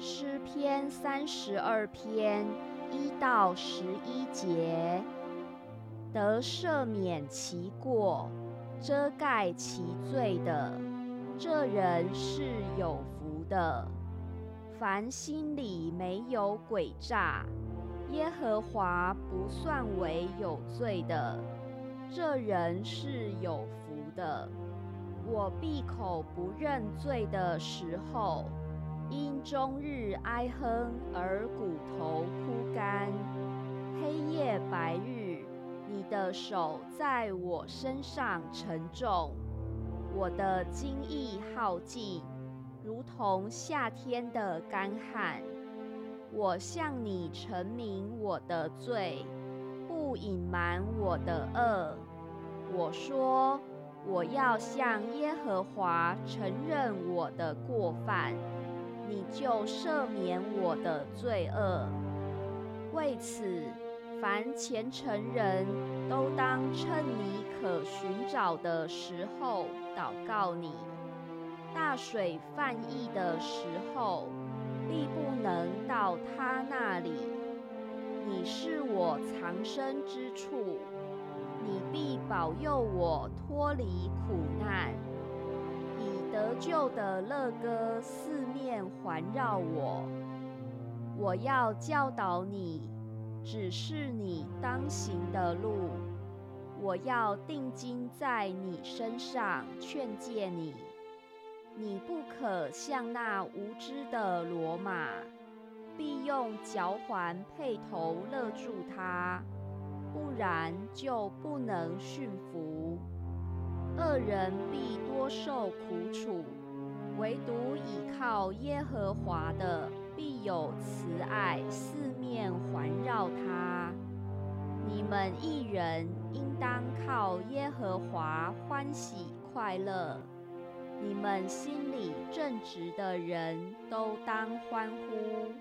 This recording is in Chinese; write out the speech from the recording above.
诗篇三十二篇一到十一节，得赦免其过、遮盖其罪的，这人是有福的。凡心里没有诡诈，耶和华不算为有罪的，这人是有福的。我闭口不认罪的时候。因终日哀哼而骨头枯干，黑夜白日，你的手在我身上沉重，我的精意耗尽，如同夏天的干旱。我向你陈明我的罪，不隐瞒我的恶。我说，我要向耶和华承认我的过犯。你就赦免我的罪恶。为此，凡虔诚人都当趁你可寻找的时候祷告你。大水泛溢的时候，必不能到他那里。你是我藏身之处，你必保佑我脱离苦难。旧的乐歌四面环绕我，我要教导你，指示你当行的路。我要定睛在你身上，劝诫你。你不可像那无知的骡马，必用脚环配头勒住它，不然就不能驯服。人必多受苦楚，唯独倚靠耶和华的必有慈爱四面环绕他。你们一人应当靠耶和华欢喜快乐，你们心里正直的人都当欢呼。